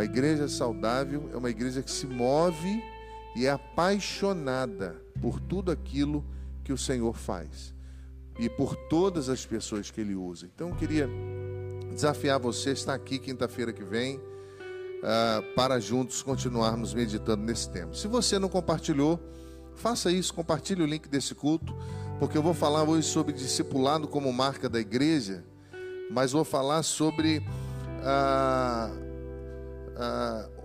Uma igreja saudável é uma igreja que se move e é apaixonada por tudo aquilo que o Senhor faz e por todas as pessoas que Ele usa. Então, eu queria desafiar você a estar aqui quinta-feira que vem uh, para juntos continuarmos meditando nesse tema. Se você não compartilhou, faça isso, compartilhe o link desse culto, porque eu vou falar hoje sobre discipulado como marca da igreja, mas vou falar sobre uh, uh,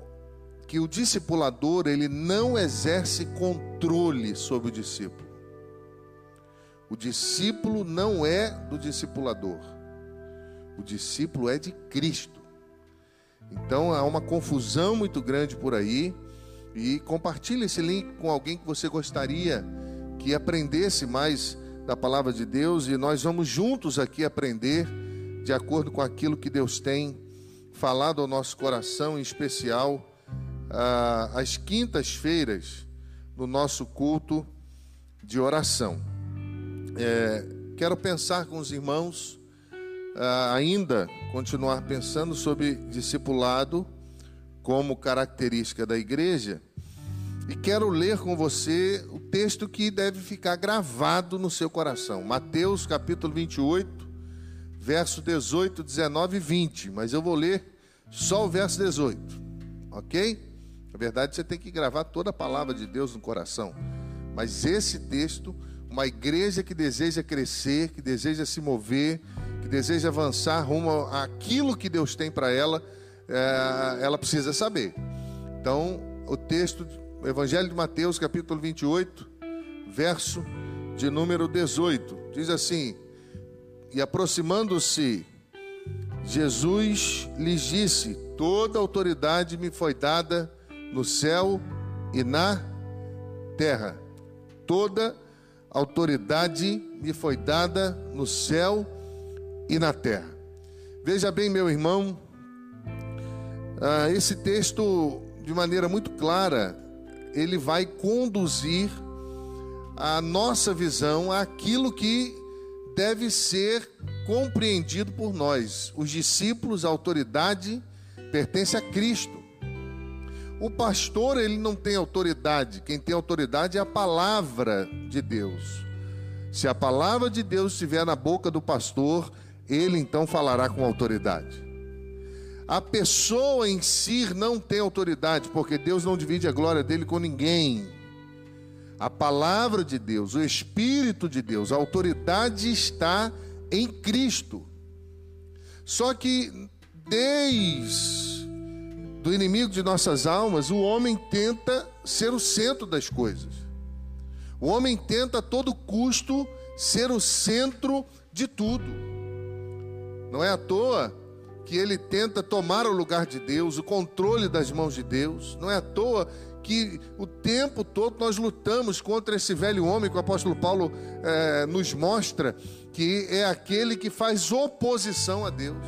que o discipulador ele não exerce controle sobre o discípulo. O discípulo não é do discipulador. O discípulo é de Cristo. Então há uma confusão muito grande por aí. E compartilhe esse link com alguém que você gostaria que aprendesse mais da palavra de Deus. E nós vamos juntos aqui aprender de acordo com aquilo que Deus tem falado ao nosso coração, em especial ah, às quintas-feiras, no nosso culto de oração. É, quero pensar com os irmãos, ah, ainda continuar pensando sobre discipulado como característica da igreja. E quero ler com você o texto que deve ficar gravado no seu coração. Mateus capítulo 28, verso 18, 19 e 20. Mas eu vou ler só o verso 18, ok? Na verdade, você tem que gravar toda a palavra de Deus no coração. Mas esse texto, uma igreja que deseja crescer, que deseja se mover, que deseja avançar rumo àquilo que Deus tem para ela, é, ela precisa saber. Então, o texto, o Evangelho de Mateus, capítulo 28, verso de número 18, diz assim: E aproximando-se, Jesus lhes disse: Toda autoridade me foi dada no céu e na terra. Toda autoridade me foi dada no céu e na terra. Veja bem, meu irmão, ah, esse texto, de maneira muito clara, ele vai conduzir a nossa visão àquilo que deve ser compreendido por nós. Os discípulos, a autoridade, pertence a Cristo. O pastor, ele não tem autoridade, quem tem autoridade é a palavra de Deus. Se a palavra de Deus estiver na boca do pastor, ele então falará com autoridade. A pessoa em si não tem autoridade, porque Deus não divide a glória dele com ninguém. A palavra de Deus, o Espírito de Deus, a autoridade está em Cristo. Só que desde do inimigo de nossas almas, o homem tenta ser o centro das coisas. O homem tenta a todo custo ser o centro de tudo. Não é à toa que ele tenta tomar o lugar de Deus, o controle das mãos de Deus. Não é à toa que o tempo todo nós lutamos contra esse velho homem que o apóstolo Paulo é, nos mostra que é aquele que faz oposição a Deus.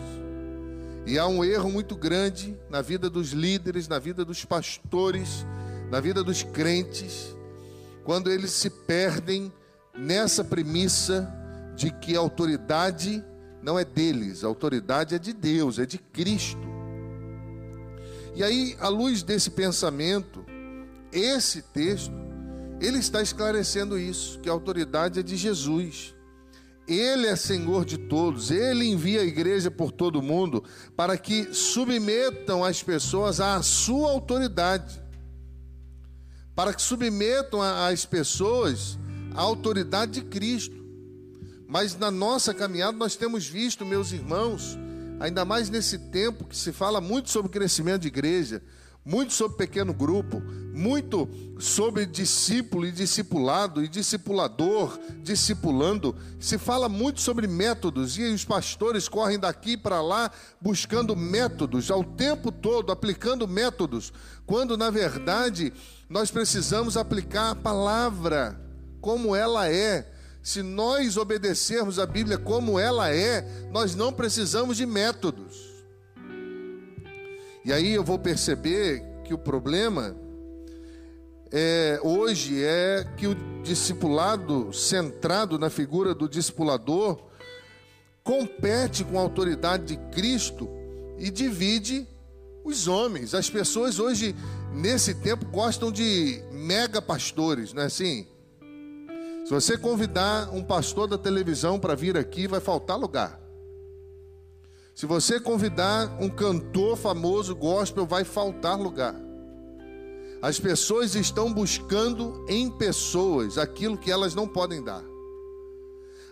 E há um erro muito grande na vida dos líderes, na vida dos pastores, na vida dos crentes, quando eles se perdem nessa premissa de que a autoridade não é deles, a autoridade é de Deus, é de Cristo. E aí, à luz desse pensamento, esse texto, ele está esclarecendo isso, que a autoridade é de Jesus. Ele é Senhor de todos, ele envia a igreja por todo mundo para que submetam as pessoas à sua autoridade. Para que submetam as pessoas à autoridade de Cristo. Mas na nossa caminhada nós temos visto, meus irmãos, ainda mais nesse tempo que se fala muito sobre crescimento de igreja, muito sobre pequeno grupo, muito sobre discípulo e discipulado e discipulador, discipulando. Se fala muito sobre métodos e os pastores correm daqui para lá buscando métodos ao tempo todo, aplicando métodos, quando na verdade nós precisamos aplicar a palavra como ela é se nós obedecermos a Bíblia como ela é, nós não precisamos de métodos. E aí eu vou perceber que o problema é, hoje é que o discipulado centrado na figura do discipulador compete com a autoridade de Cristo e divide Os homens, as pessoas hoje, nesse tempo, gostam de mega pastores, não é assim? Se você convidar um pastor da televisão para vir aqui, vai faltar lugar. Se você convidar um cantor famoso gospel, vai faltar lugar. As pessoas estão buscando em pessoas aquilo que elas não podem dar.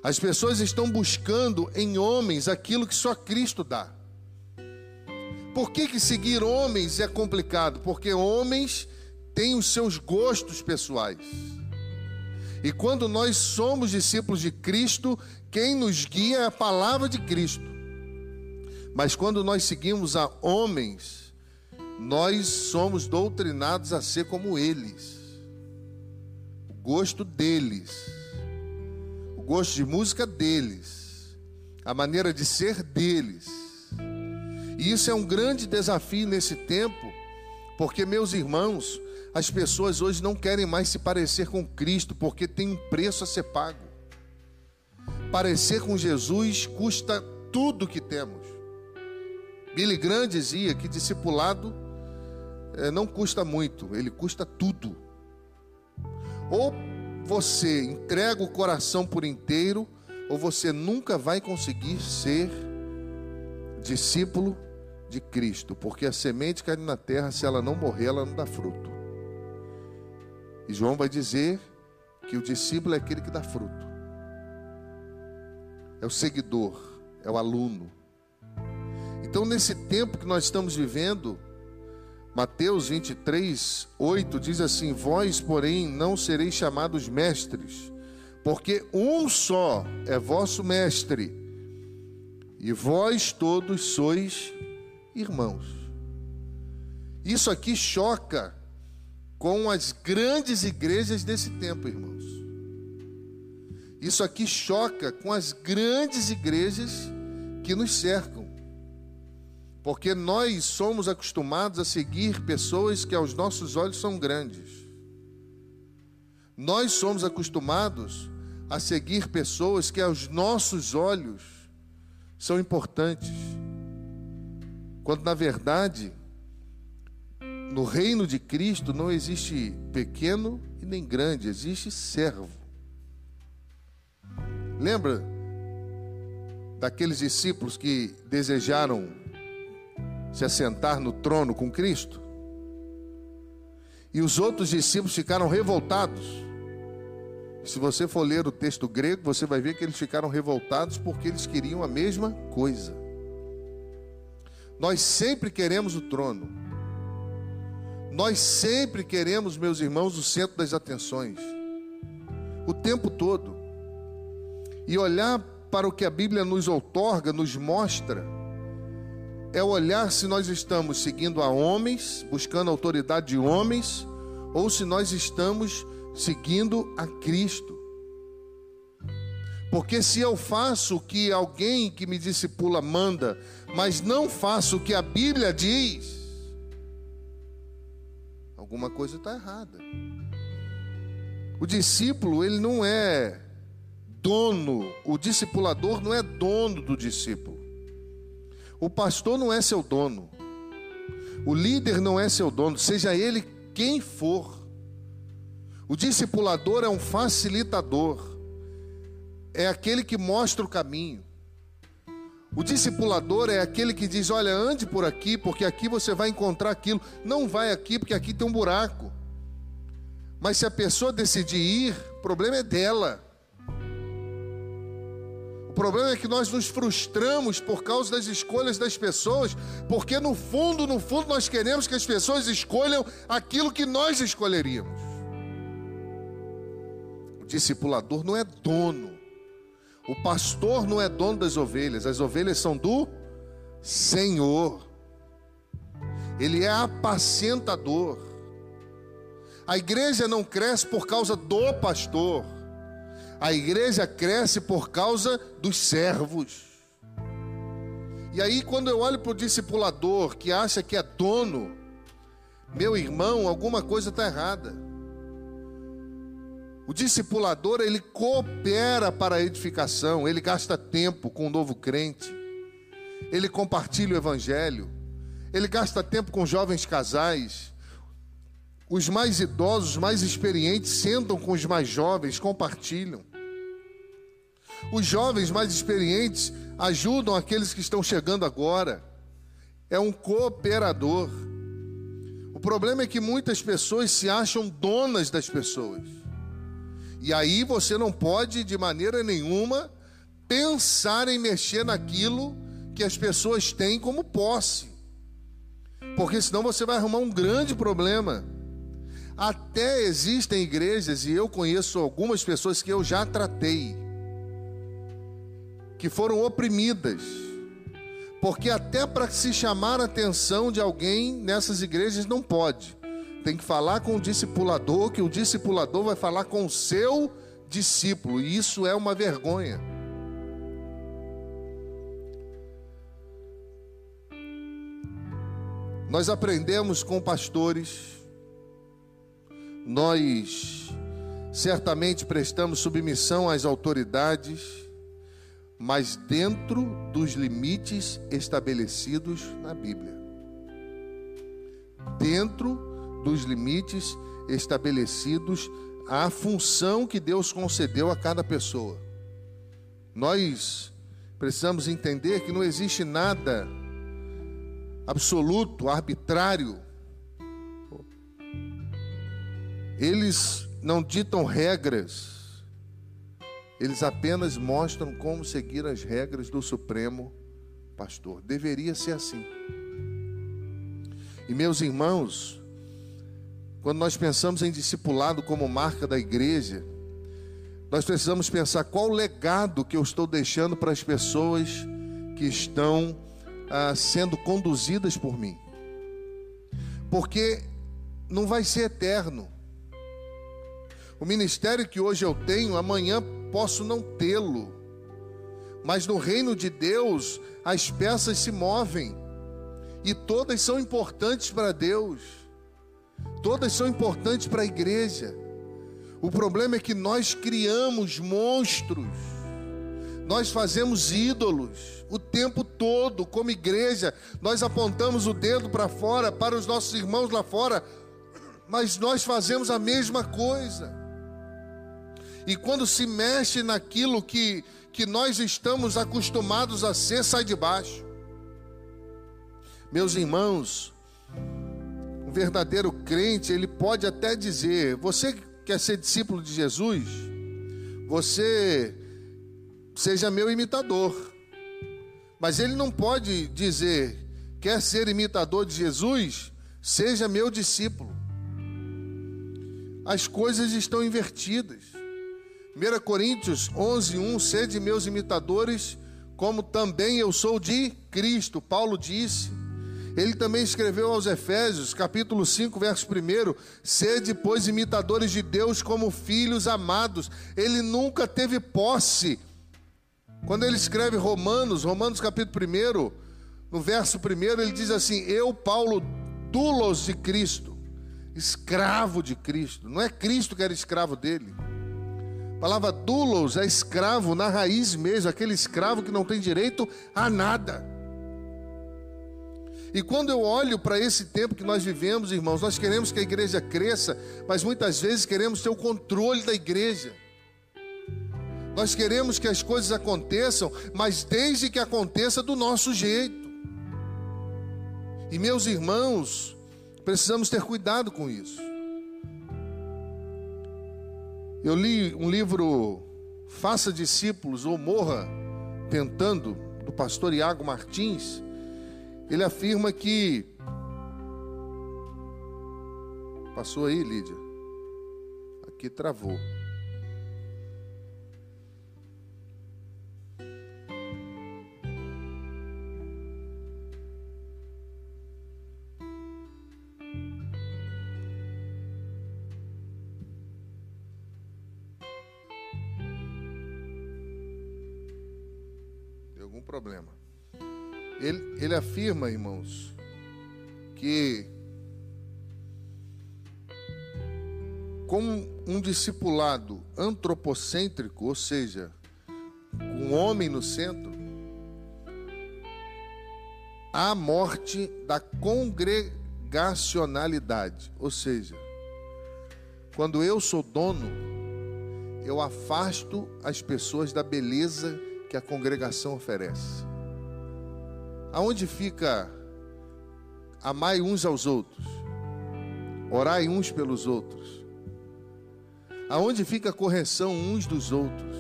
As pessoas estão buscando em homens aquilo que só Cristo dá. Por que, que seguir homens é complicado? Porque homens têm os seus gostos pessoais. E quando nós somos discípulos de Cristo, quem nos guia é a palavra de Cristo. Mas quando nós seguimos a homens, nós somos doutrinados a ser como eles. O gosto deles, o gosto de música deles, a maneira de ser deles. E isso é um grande desafio nesse tempo, porque, meus irmãos, as pessoas hoje não querem mais se parecer com Cristo, porque tem um preço a ser pago. Parecer com Jesus custa tudo que temos. Billy Graham dizia que discipulado é, não custa muito, ele custa tudo. Ou você entrega o coração por inteiro, ou você nunca vai conseguir ser discípulo de Cristo, porque a semente cai na terra, se ela não morrer, ela não dá fruto. E João vai dizer que o discípulo é aquele que dá fruto, é o seguidor, é o aluno. Então, nesse tempo que nós estamos vivendo, Mateus 23, 8 diz assim: Vós, porém, não sereis chamados mestres, porque um só é vosso mestre, e vós todos sois irmãos. Isso aqui choca com as grandes igrejas desse tempo, irmãos. Isso aqui choca com as grandes igrejas que nos cercam. Porque nós somos acostumados a seguir pessoas que aos nossos olhos são grandes. Nós somos acostumados a seguir pessoas que aos nossos olhos são importantes. Quando na verdade, no reino de Cristo não existe pequeno e nem grande, existe servo. Lembra daqueles discípulos que desejaram se assentar no trono com Cristo. E os outros discípulos ficaram revoltados. Se você for ler o texto grego, você vai ver que eles ficaram revoltados porque eles queriam a mesma coisa. Nós sempre queremos o trono. Nós sempre queremos, meus irmãos, o centro das atenções. O tempo todo. E olhar para o que a Bíblia nos outorga, nos mostra é olhar se nós estamos seguindo a homens, buscando a autoridade de homens, ou se nós estamos seguindo a Cristo. Porque se eu faço o que alguém que me discipula manda, mas não faço o que a Bíblia diz, alguma coisa está errada. O discípulo, ele não é dono, o discipulador não é dono do discípulo. O pastor não é seu dono. O líder não é seu dono, seja ele quem for. O discipulador é um facilitador. É aquele que mostra o caminho. O discipulador é aquele que diz: Olha, ande por aqui, porque aqui você vai encontrar aquilo. Não vai aqui, porque aqui tem um buraco. Mas se a pessoa decidir ir, o problema é dela problema é que nós nos frustramos por causa das escolhas das pessoas, porque no fundo, no fundo, nós queremos que as pessoas escolham aquilo que nós escolheríamos. O discipulador não é dono, o pastor não é dono das ovelhas, as ovelhas são do Senhor, ele é apacentador. A igreja não cresce por causa do pastor. A igreja cresce por causa dos servos. E aí, quando eu olho para o discipulador que acha que é dono, meu irmão, alguma coisa está errada. O discipulador, ele coopera para a edificação, ele gasta tempo com o novo crente, ele compartilha o evangelho, ele gasta tempo com jovens casais. Os mais idosos, os mais experientes, sentam com os mais jovens, compartilham. Os jovens mais experientes ajudam aqueles que estão chegando agora. É um cooperador. O problema é que muitas pessoas se acham donas das pessoas. E aí você não pode, de maneira nenhuma, pensar em mexer naquilo que as pessoas têm como posse. Porque senão você vai arrumar um grande problema. Até existem igrejas, e eu conheço algumas pessoas que eu já tratei, que foram oprimidas. Porque até para se chamar a atenção de alguém nessas igrejas não pode. Tem que falar com o discipulador, que o discipulador vai falar com o seu discípulo, e isso é uma vergonha. Nós aprendemos com pastores, nós certamente prestamos submissão às autoridades, mas dentro dos limites estabelecidos na Bíblia. Dentro dos limites estabelecidos à função que Deus concedeu a cada pessoa. Nós precisamos entender que não existe nada absoluto, arbitrário. Eles não ditam regras, eles apenas mostram como seguir as regras do Supremo Pastor. Deveria ser assim. E meus irmãos, quando nós pensamos em discipulado como marca da igreja, nós precisamos pensar qual o legado que eu estou deixando para as pessoas que estão ah, sendo conduzidas por mim. Porque não vai ser eterno. O ministério que hoje eu tenho, amanhã posso não tê-lo. Mas no reino de Deus, as peças se movem. E todas são importantes para Deus. Todas são importantes para a igreja. O problema é que nós criamos monstros nós fazemos ídolos o tempo todo, como igreja, nós apontamos o dedo para fora, para os nossos irmãos lá fora, mas nós fazemos a mesma coisa. E quando se mexe naquilo que, que nós estamos acostumados a ser, sai de baixo. Meus irmãos, um verdadeiro crente, ele pode até dizer: você quer ser discípulo de Jesus? Você seja meu imitador. Mas ele não pode dizer, quer ser imitador de Jesus, seja meu discípulo. As coisas estão invertidas. 1 Coríntios 11, 1, sede meus imitadores, como também eu sou de Cristo. Paulo disse. Ele também escreveu aos Efésios, capítulo 5, verso 1: Sede, pois, imitadores de Deus como filhos amados. Ele nunca teve posse quando ele escreve Romanos, Romanos capítulo 1, no verso 1, ele diz assim: Eu, Paulo, dulos de Cristo, escravo de Cristo. Não é Cristo que era escravo dele. Palavra dulos é escravo na raiz mesmo, aquele escravo que não tem direito a nada. E quando eu olho para esse tempo que nós vivemos, irmãos, nós queremos que a igreja cresça, mas muitas vezes queremos ter o controle da igreja. Nós queremos que as coisas aconteçam, mas desde que aconteça do nosso jeito. E meus irmãos, precisamos ter cuidado com isso. Eu li um livro Faça discípulos ou morra tentando, do pastor Iago Martins. Ele afirma que Passou aí, Lídia? Aqui travou. Ele, ele afirma, irmãos, que com um discipulado antropocêntrico, ou seja, um homem no centro, a morte da congregacionalidade. Ou seja, quando eu sou dono, eu afasto as pessoas da beleza que a congregação oferece. Aonde fica amai uns aos outros, orai uns pelos outros. Aonde fica a correção uns dos outros?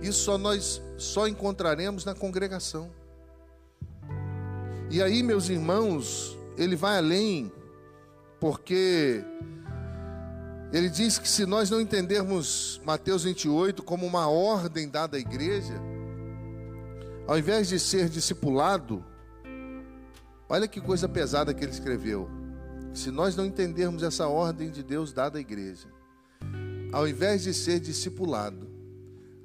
Isso só nós só encontraremos na congregação. E aí, meus irmãos, ele vai além, porque ele diz que se nós não entendermos Mateus 28 como uma ordem dada à igreja, ao invés de ser discipulado, olha que coisa pesada que ele escreveu. Se nós não entendermos essa ordem de Deus dada à igreja, ao invés de ser discipulado,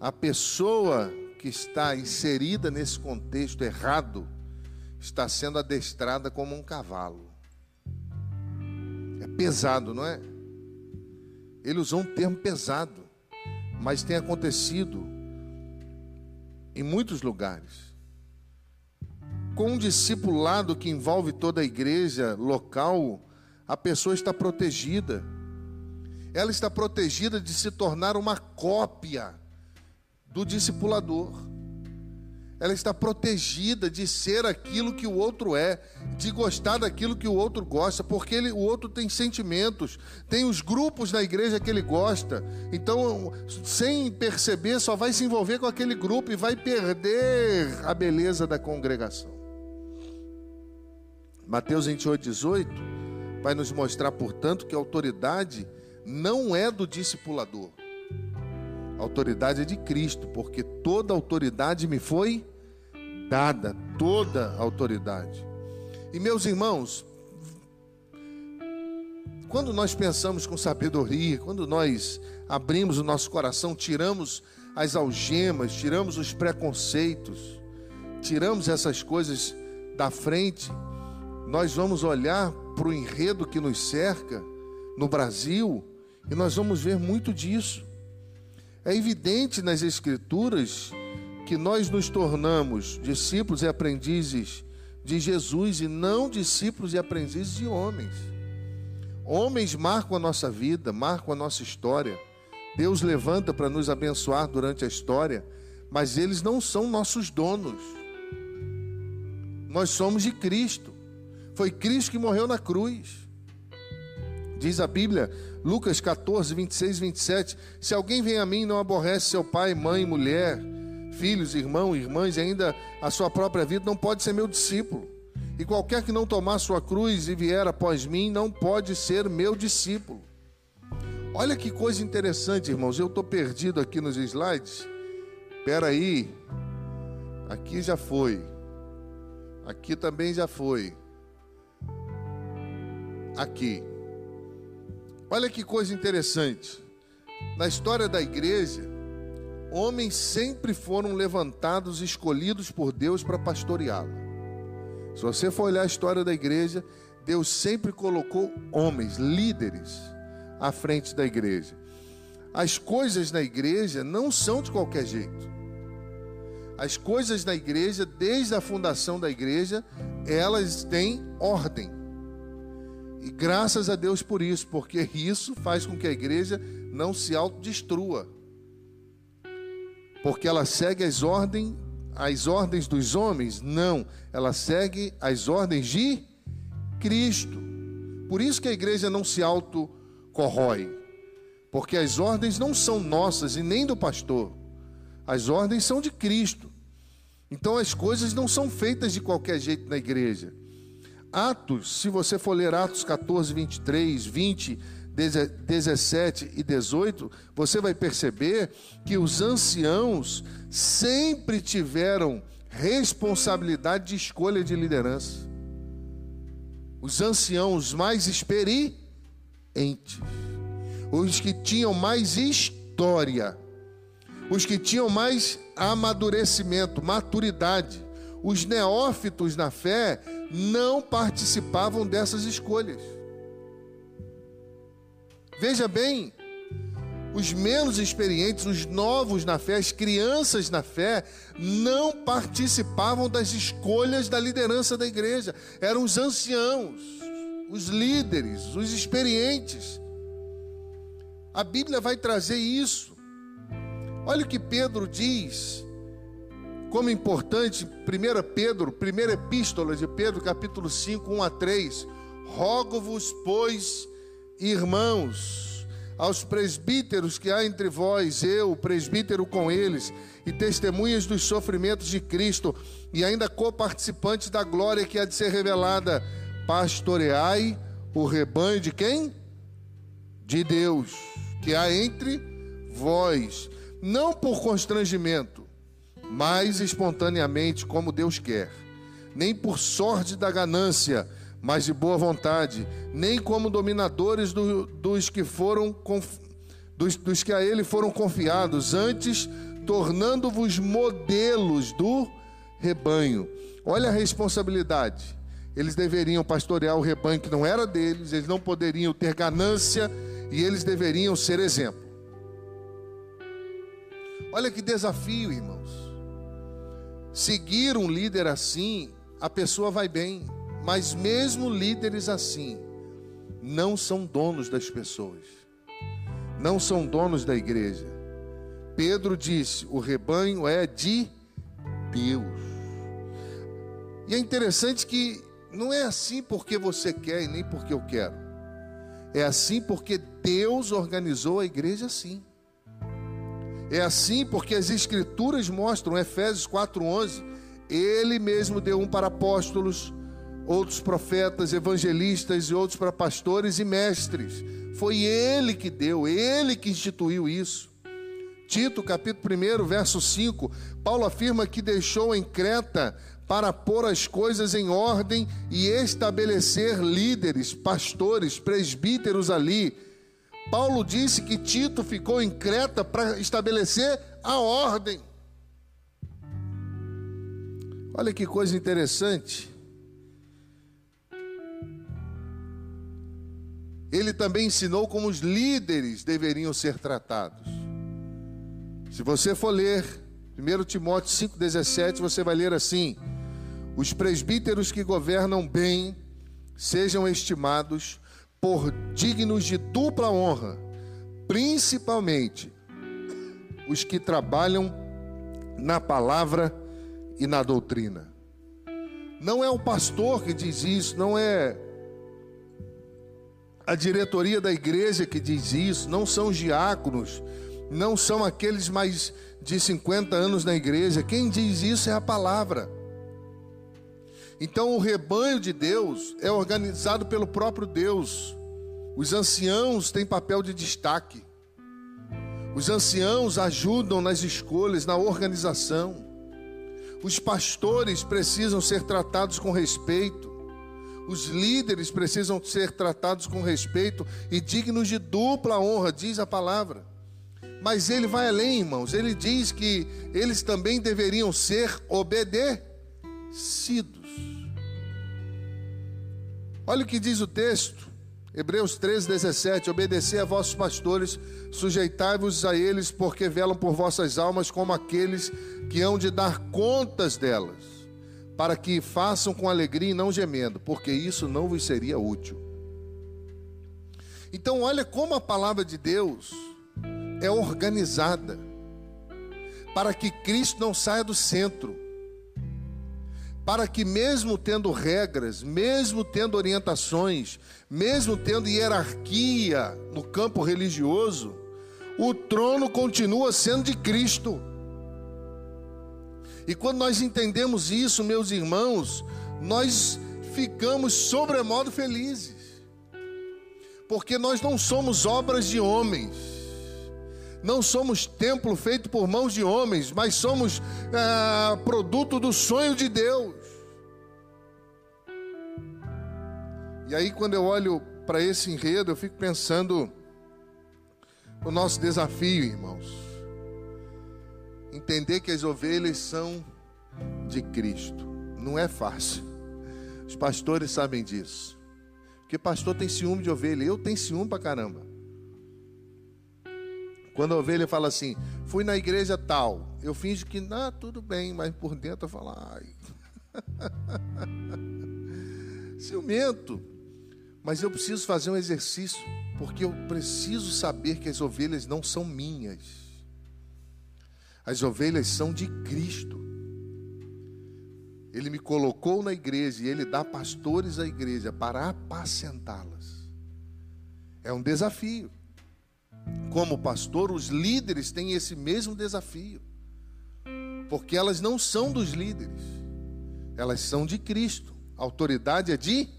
a pessoa que está inserida nesse contexto errado, está sendo adestrada como um cavalo. É pesado, não é? Ele usou um termo pesado, mas tem acontecido em muitos lugares. Com um discipulado que envolve toda a igreja local, a pessoa está protegida. Ela está protegida de se tornar uma cópia do discipulador ela está protegida de ser aquilo que o outro é, de gostar daquilo que o outro gosta, porque ele, o outro tem sentimentos, tem os grupos na igreja que ele gosta. Então, sem perceber, só vai se envolver com aquele grupo e vai perder a beleza da congregação. Mateus 28, 18 vai nos mostrar, portanto, que a autoridade não é do discipulador. A autoridade é de Cristo, porque toda autoridade me foi dada, toda autoridade. E meus irmãos, quando nós pensamos com sabedoria, quando nós abrimos o nosso coração, tiramos as algemas, tiramos os preconceitos, tiramos essas coisas da frente, nós vamos olhar para o enredo que nos cerca no Brasil e nós vamos ver muito disso. É evidente nas Escrituras que nós nos tornamos discípulos e aprendizes de Jesus e não discípulos e aprendizes de homens. Homens marcam a nossa vida, marcam a nossa história. Deus levanta para nos abençoar durante a história, mas eles não são nossos donos. Nós somos de Cristo. Foi Cristo que morreu na cruz. Diz a Bíblia, Lucas 14, 26 e 27. Se alguém vem a mim e não aborrece seu pai, mãe, mulher, filhos, irmão, irmãs e ainda a sua própria vida, não pode ser meu discípulo. E qualquer que não tomar sua cruz e vier após mim, não pode ser meu discípulo. Olha que coisa interessante, irmãos. Eu estou perdido aqui nos slides. Espera aí. Aqui já foi. Aqui também já foi. Aqui. Olha que coisa interessante. Na história da igreja, homens sempre foram levantados escolhidos por Deus para pastoreá-la. Se você for olhar a história da igreja, Deus sempre colocou homens, líderes, à frente da igreja. As coisas na igreja não são de qualquer jeito. As coisas na igreja, desde a fundação da igreja, elas têm ordem. E graças a Deus por isso, porque isso faz com que a igreja não se autodestrua. Porque ela segue as ordens, as ordens dos homens? Não, ela segue as ordens de Cristo. Por isso que a igreja não se auto corrói. Porque as ordens não são nossas e nem do pastor. As ordens são de Cristo. Então as coisas não são feitas de qualquer jeito na igreja. Atos, se você for ler Atos 14, 23, 20, 17 e 18, você vai perceber que os anciãos sempre tiveram responsabilidade de escolha de liderança. Os anciãos mais experientes, os que tinham mais história, os que tinham mais amadurecimento, maturidade, os neófitos na fé não participavam dessas escolhas. Veja bem, os menos experientes, os novos na fé, as crianças na fé, não participavam das escolhas da liderança da igreja. Eram os anciãos, os líderes, os experientes. A Bíblia vai trazer isso. Olha o que Pedro diz, como importante, 1 Pedro, primeira epístola de Pedro, capítulo 5, 1 a 3. Rogo-vos, pois, irmãos, aos presbíteros que há entre vós, eu, presbítero com eles, e testemunhas dos sofrimentos de Cristo, e ainda coparticipantes da glória que há de ser revelada, pastoreai o rebanho de quem? De Deus, que há entre vós, não por constrangimento, mas espontaneamente, como Deus quer, nem por sorte da ganância, mas de boa vontade, nem como dominadores do, dos que foram dos, dos que a ele foram confiados, antes tornando-vos modelos do rebanho. Olha a responsabilidade. Eles deveriam pastorear o rebanho que não era deles, eles não poderiam ter ganância e eles deveriam ser exemplo. Olha que desafio, irmãos. Seguir um líder assim, a pessoa vai bem. Mas mesmo líderes assim, não são donos das pessoas, não são donos da igreja. Pedro disse: o rebanho é de Deus. E é interessante que não é assim porque você quer e nem porque eu quero. É assim porque Deus organizou a igreja assim. É assim porque as escrituras mostram, Efésios 4:11, ele mesmo deu um para apóstolos, outros profetas, evangelistas e outros para pastores e mestres. Foi ele que deu, ele que instituiu isso. Tito, capítulo 1, verso 5, Paulo afirma que deixou em Creta para pôr as coisas em ordem e estabelecer líderes, pastores, presbíteros ali. Paulo disse que Tito ficou em Creta para estabelecer a ordem. Olha que coisa interessante. ele também ensinou como os líderes deveriam ser tratados. Se você for ler 1 Timóteo 5,17, você vai ler assim: Os presbíteros que governam bem sejam estimados por dignos de dupla honra, principalmente os que trabalham na palavra e na doutrina. Não é o pastor que diz isso, não é a diretoria da igreja que diz isso, não são os diáconos, não são aqueles mais de 50 anos na igreja. Quem diz isso é a palavra. Então, o rebanho de Deus é organizado pelo próprio Deus. Os anciãos têm papel de destaque. Os anciãos ajudam nas escolhas, na organização. Os pastores precisam ser tratados com respeito. Os líderes precisam ser tratados com respeito e dignos de dupla honra, diz a palavra. Mas ele vai além, irmãos. Ele diz que eles também deveriam ser obedecidos. Olha o que diz o texto. Hebreus 13, 17: Obedecer a vossos pastores, sujeitai-vos a eles, porque velam por vossas almas como aqueles que hão de dar contas delas para que façam com alegria e não gemendo, porque isso não vos seria útil. Então, olha como a palavra de Deus é organizada para que Cristo não saia do centro, para que, mesmo tendo regras, mesmo tendo orientações, mesmo tendo hierarquia no campo religioso, o trono continua sendo de Cristo. E quando nós entendemos isso, meus irmãos, nós ficamos sobremodo felizes. Porque nós não somos obras de homens, não somos templo feito por mãos de homens, mas somos é, produto do sonho de Deus. E aí, quando eu olho para esse enredo, eu fico pensando no nosso desafio, irmãos entender que as ovelhas são de Cristo. Não é fácil. Os pastores sabem disso. Porque pastor tem ciúme de ovelha. Eu tenho ciúme pra caramba. Quando a ovelha fala assim, fui na igreja tal, eu finjo que, ah, tudo bem, mas por dentro eu falo, ai. Ciumento. Mas eu preciso fazer um exercício, porque eu preciso saber que as ovelhas não são minhas. As ovelhas são de Cristo. Ele me colocou na igreja e ele dá pastores à igreja para apacentá-las. É um desafio. Como pastor, os líderes têm esse mesmo desafio. Porque elas não são dos líderes, elas são de Cristo. A autoridade é de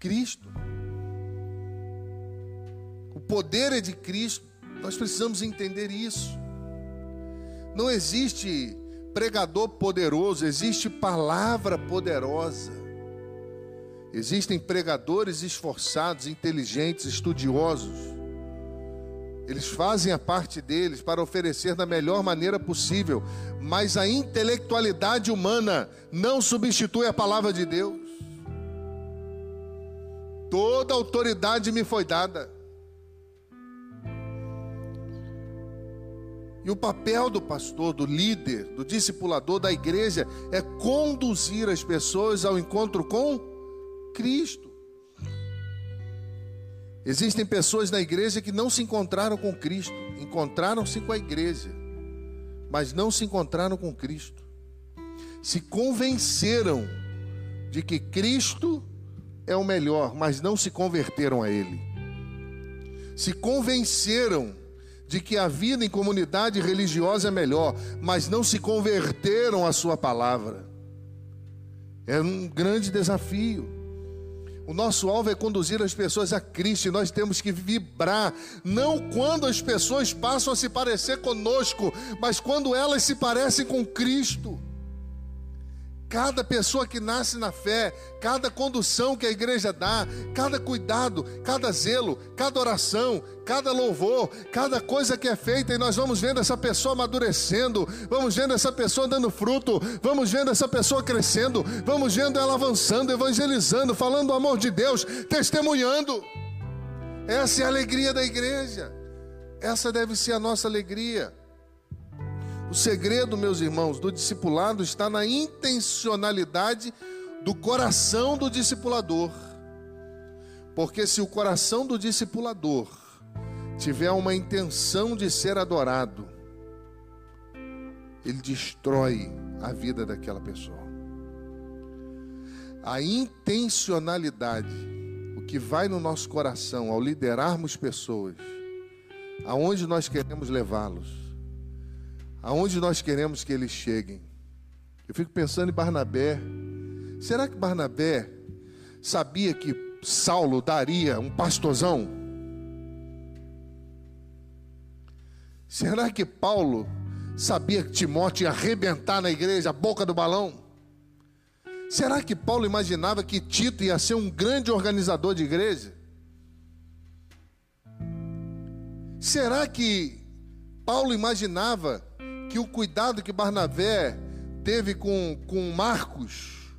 Cristo. O poder é de Cristo. Nós precisamos entender isso. Não existe pregador poderoso, existe palavra poderosa. Existem pregadores esforçados, inteligentes, estudiosos eles fazem a parte deles para oferecer da melhor maneira possível, mas a intelectualidade humana não substitui a palavra de Deus. Toda autoridade me foi dada. E o papel do pastor, do líder, do discipulador da igreja é conduzir as pessoas ao encontro com Cristo. Existem pessoas na igreja que não se encontraram com Cristo, encontraram-se com a igreja, mas não se encontraram com Cristo. Se convenceram de que Cristo é o melhor, mas não se converteram a Ele. Se convenceram de que a vida em comunidade religiosa é melhor, mas não se converteram à Sua palavra. É um grande desafio. O nosso alvo é conduzir as pessoas a Cristo e nós temos que vibrar, não quando as pessoas passam a se parecer conosco, mas quando elas se parecem com Cristo. Cada pessoa que nasce na fé, cada condução que a igreja dá, cada cuidado, cada zelo, cada oração, cada louvor, cada coisa que é feita, e nós vamos vendo essa pessoa amadurecendo, vamos vendo essa pessoa dando fruto, vamos vendo essa pessoa crescendo, vamos vendo ela avançando, evangelizando, falando do amor de Deus, testemunhando. Essa é a alegria da igreja, essa deve ser a nossa alegria. O segredo, meus irmãos, do discipulado está na intencionalidade do coração do discipulador. Porque se o coração do discipulador tiver uma intenção de ser adorado, ele destrói a vida daquela pessoa. A intencionalidade, o que vai no nosso coração ao liderarmos pessoas, aonde nós queremos levá-los, aonde nós queremos que eles cheguem. Eu fico pensando em Barnabé. Será que Barnabé sabia que Saulo daria um pastorzão? Será que Paulo sabia que Timóteo ia arrebentar na igreja a boca do balão? Será que Paulo imaginava que Tito ia ser um grande organizador de igreja? Será que Paulo imaginava que o cuidado que Barnabé teve com, com Marcos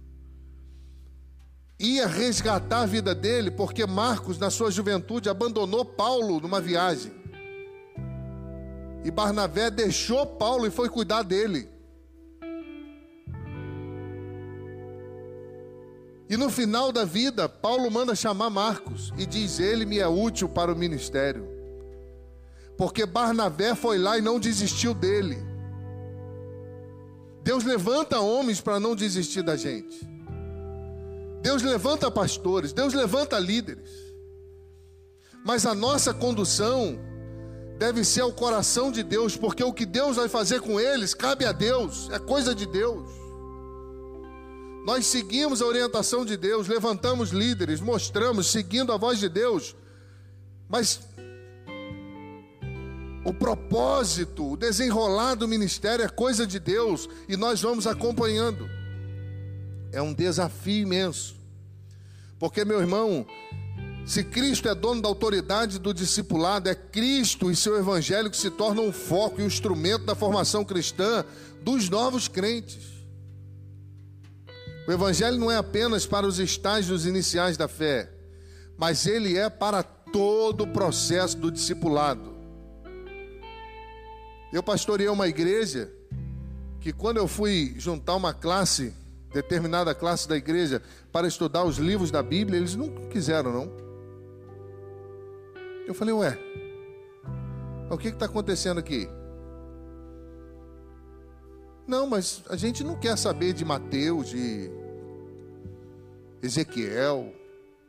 ia resgatar a vida dele, porque Marcos, na sua juventude, abandonou Paulo numa viagem. E Barnabé deixou Paulo e foi cuidar dele. E no final da vida, Paulo manda chamar Marcos e diz: Ele me é útil para o ministério. Porque Barnabé foi lá e não desistiu dele. Deus levanta homens para não desistir da gente. Deus levanta pastores, Deus levanta líderes. Mas a nossa condução deve ser ao coração de Deus, porque o que Deus vai fazer com eles cabe a Deus, é coisa de Deus. Nós seguimos a orientação de Deus, levantamos líderes, mostramos, seguindo a voz de Deus, mas o propósito, o desenrolar do ministério é coisa de Deus e nós vamos acompanhando. É um desafio imenso. Porque, meu irmão, se Cristo é dono da autoridade do discipulado, é Cristo e seu evangelho que se tornam um foco e um instrumento da formação cristã dos novos crentes. O evangelho não é apenas para os estágios iniciais da fé, mas ele é para todo o processo do discipulado. Eu pastoreei uma igreja que quando eu fui juntar uma classe, determinada classe da igreja, para estudar os livros da Bíblia, eles não quiseram, não. Eu falei, ué, o que está acontecendo aqui? Não, mas a gente não quer saber de Mateus, de Ezequiel,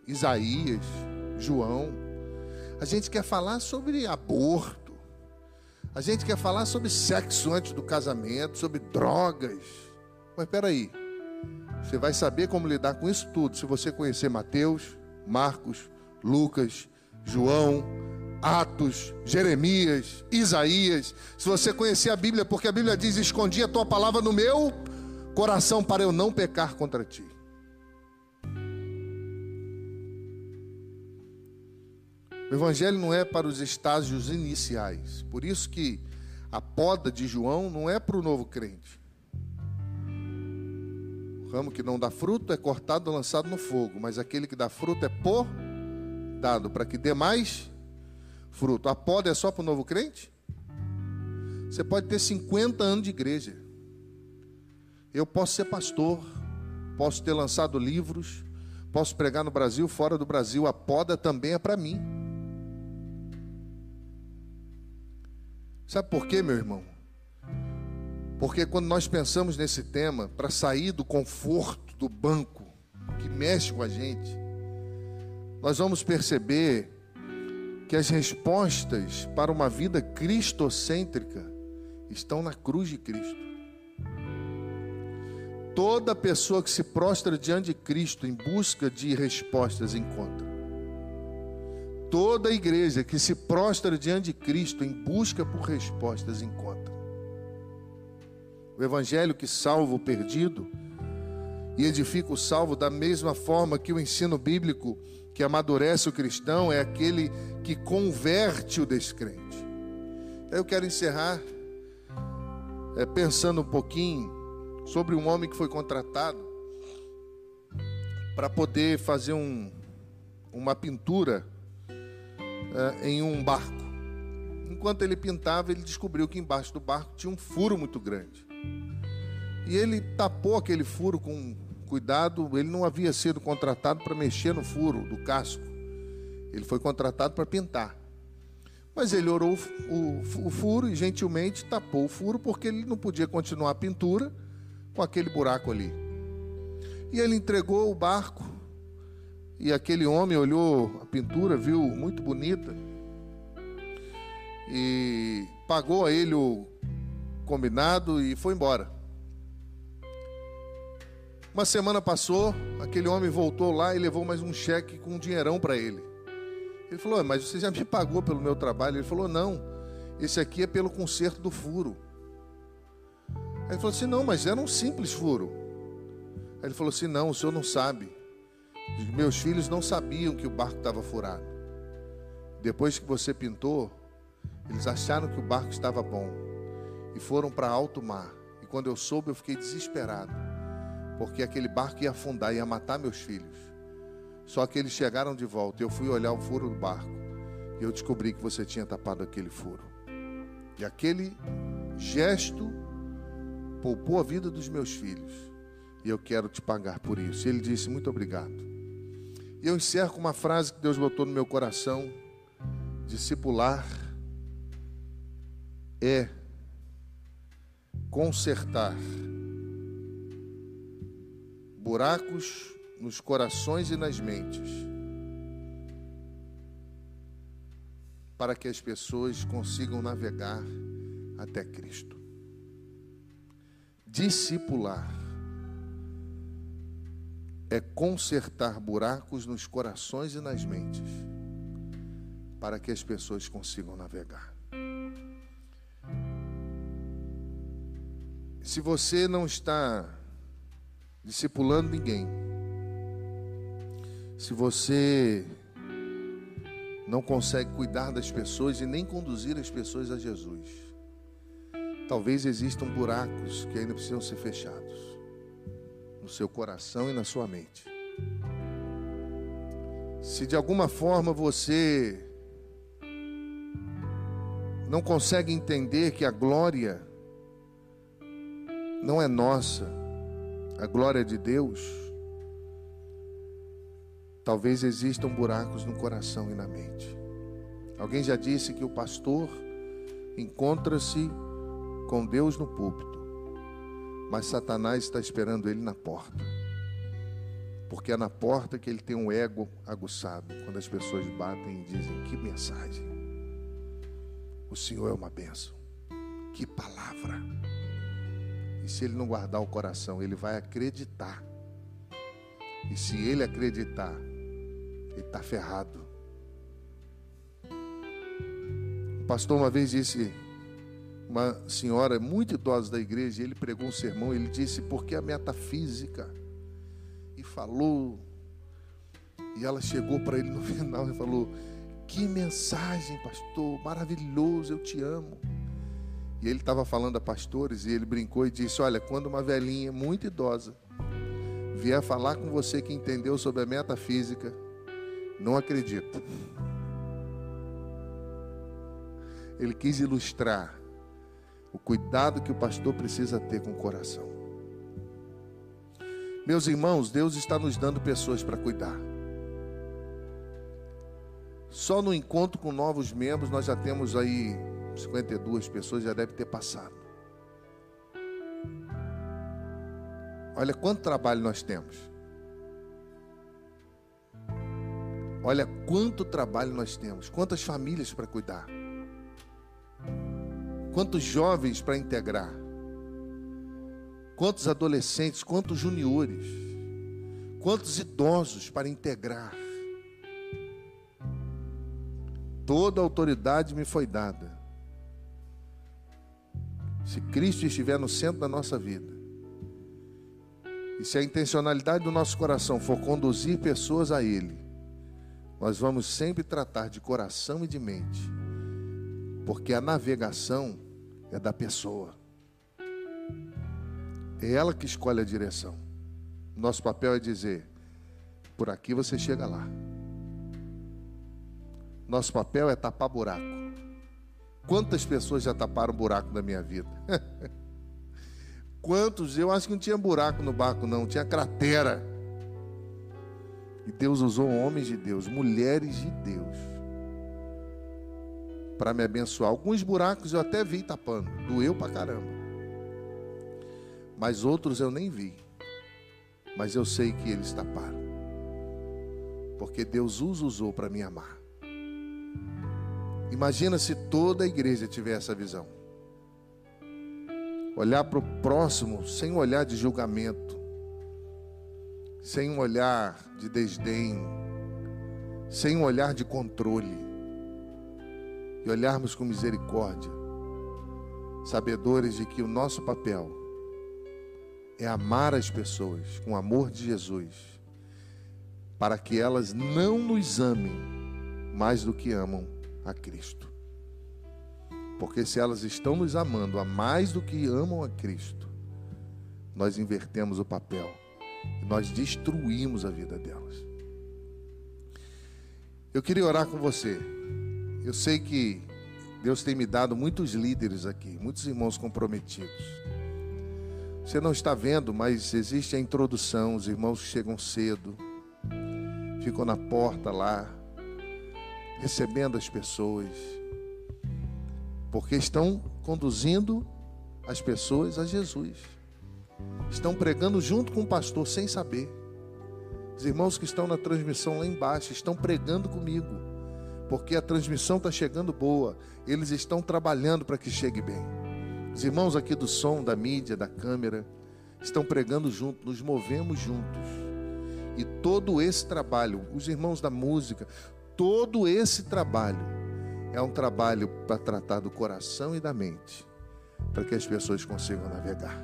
Isaías, João. A gente quer falar sobre aborto. A gente quer falar sobre sexo antes do casamento, sobre drogas. Mas peraí, você vai saber como lidar com isso tudo se você conhecer Mateus, Marcos, Lucas, João, Atos, Jeremias, Isaías. Se você conhecer a Bíblia, porque a Bíblia diz: Escondi a tua palavra no meu coração para eu não pecar contra ti. O Evangelho não é para os estágios iniciais. Por isso que a poda de João não é para o novo crente. O ramo que não dá fruto é cortado e lançado no fogo, mas aquele que dá fruto é podado para que dê mais fruto. A poda é só para o novo crente? Você pode ter 50 anos de igreja. Eu posso ser pastor, posso ter lançado livros, posso pregar no Brasil, fora do Brasil. A poda também é para mim. Sabe por quê, meu irmão? Porque quando nós pensamos nesse tema, para sair do conforto do banco que mexe com a gente, nós vamos perceber que as respostas para uma vida cristocêntrica estão na cruz de Cristo. Toda pessoa que se prostra diante de Cristo em busca de respostas encontra. Toda igreja que se prostra diante de Cristo em busca por respostas encontra. O evangelho que salva o perdido e edifica o salvo da mesma forma que o ensino bíblico que amadurece o cristão é aquele que converte o descrente. Eu quero encerrar é, pensando um pouquinho sobre um homem que foi contratado para poder fazer um, uma pintura é, em um barco. Enquanto ele pintava, ele descobriu que embaixo do barco tinha um furo muito grande. E ele tapou aquele furo com cuidado, ele não havia sido contratado para mexer no furo do casco. Ele foi contratado para pintar. Mas ele orou o, furo e gentilmente tapou o furo porque ele não podia continuar a pintura com aquele buraco ali. E ele entregou o barco e aquele homem olhou a pintura, viu muito bonita e pagou a ele o combinado e foi embora. Uma semana passou, aquele homem voltou lá e levou mais um cheque com um dinheirão para ele. Ele falou: Mas você já me pagou pelo meu trabalho? Ele falou: Não, esse aqui é pelo conserto do furo. Aí ele falou assim: Não, mas era um simples furo. Aí ele falou assim: Não, o senhor não sabe. Meus filhos não sabiam que o barco estava furado. Depois que você pintou, eles acharam que o barco estava bom e foram para alto mar. E quando eu soube, eu fiquei desesperado porque aquele barco ia afundar, ia matar meus filhos. Só que eles chegaram de volta. Eu fui olhar o furo do barco e eu descobri que você tinha tapado aquele furo. E aquele gesto poupou a vida dos meus filhos. E eu quero te pagar por isso. E ele disse: Muito obrigado. E eu encerro com uma frase que Deus botou no meu coração: Discipular é consertar buracos nos corações e nas mentes, para que as pessoas consigam navegar até Cristo. Discipular é consertar buracos nos corações e nas mentes, para que as pessoas consigam navegar. Se você não está discipulando ninguém. Se você não consegue cuidar das pessoas e nem conduzir as pessoas a Jesus, talvez existam buracos que ainda precisam ser fechados no seu coração e na sua mente. Se de alguma forma você não consegue entender que a glória não é nossa, a glória é de Deus, talvez existam buracos no coração e na mente. Alguém já disse que o pastor encontra-se com Deus no púlpito, mas Satanás está esperando ele na porta. Porque é na porta que ele tem um ego aguçado, quando as pessoas batem e dizem: Que mensagem! O Senhor é uma bênção. Que palavra! E se ele não guardar o coração, ele vai acreditar. E se ele acreditar, ele está ferrado. O pastor uma vez disse, uma senhora muito idosa da igreja, ele pregou um sermão, ele disse, porque a metafísica e falou. E ela chegou para ele no final e falou: Que mensagem, pastor, maravilhoso, eu te amo. E ele estava falando a pastores e ele brincou e disse: Olha, quando uma velhinha muito idosa vier falar com você que entendeu sobre a metafísica, não acredita. Ele quis ilustrar o cuidado que o pastor precisa ter com o coração. Meus irmãos, Deus está nos dando pessoas para cuidar. Só no encontro com novos membros nós já temos aí 52 pessoas, já deve ter passado. Olha quanto trabalho nós temos. Olha quanto trabalho nós temos, quantas famílias para cuidar, quantos jovens para integrar. Quantos adolescentes, quantos juniores, quantos idosos para integrar. Toda autoridade me foi dada. Se Cristo estiver no centro da nossa vida, e se a intencionalidade do nosso coração for conduzir pessoas a Ele, nós vamos sempre tratar de coração e de mente, porque a navegação é da pessoa. É ela que escolhe a direção. Nosso papel é dizer: por aqui você chega lá. Nosso papel é tapar buraco. Quantas pessoas já taparam buraco da minha vida? Quantos? Eu acho que não tinha buraco no barco, não, tinha cratera. E Deus usou homens de Deus, mulheres de Deus, para me abençoar. Alguns buracos eu até vi tapando, doeu pra caramba mas outros eu nem vi. Mas eu sei que eles taparam. Porque Deus os usou para me amar. Imagina se toda a igreja tiver essa visão. Olhar para o próximo sem um olhar de julgamento, sem um olhar de desdém, sem um olhar de controle, e olharmos com misericórdia, sabedores de que o nosso papel é amar as pessoas com o amor de Jesus, para que elas não nos amem mais do que amam a Cristo. Porque se elas estão nos amando a mais do que amam a Cristo, nós invertemos o papel e nós destruímos a vida delas. Eu queria orar com você. Eu sei que Deus tem me dado muitos líderes aqui, muitos irmãos comprometidos. Você não está vendo, mas existe a introdução. Os irmãos chegam cedo, ficam na porta lá, recebendo as pessoas, porque estão conduzindo as pessoas a Jesus. Estão pregando junto com o pastor sem saber. Os irmãos que estão na transmissão lá embaixo estão pregando comigo, porque a transmissão está chegando boa. Eles estão trabalhando para que chegue bem. Os irmãos aqui do som, da mídia, da câmera, estão pregando juntos, nos movemos juntos. E todo esse trabalho, os irmãos da música, todo esse trabalho é um trabalho para tratar do coração e da mente, para que as pessoas consigam navegar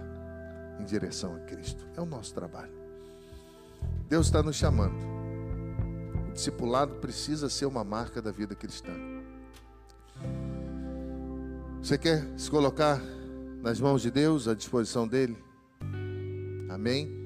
em direção a Cristo. É o nosso trabalho. Deus está nos chamando. Discipulado precisa ser uma marca da vida cristã. Você quer se colocar nas mãos de Deus, à disposição dele. Amém?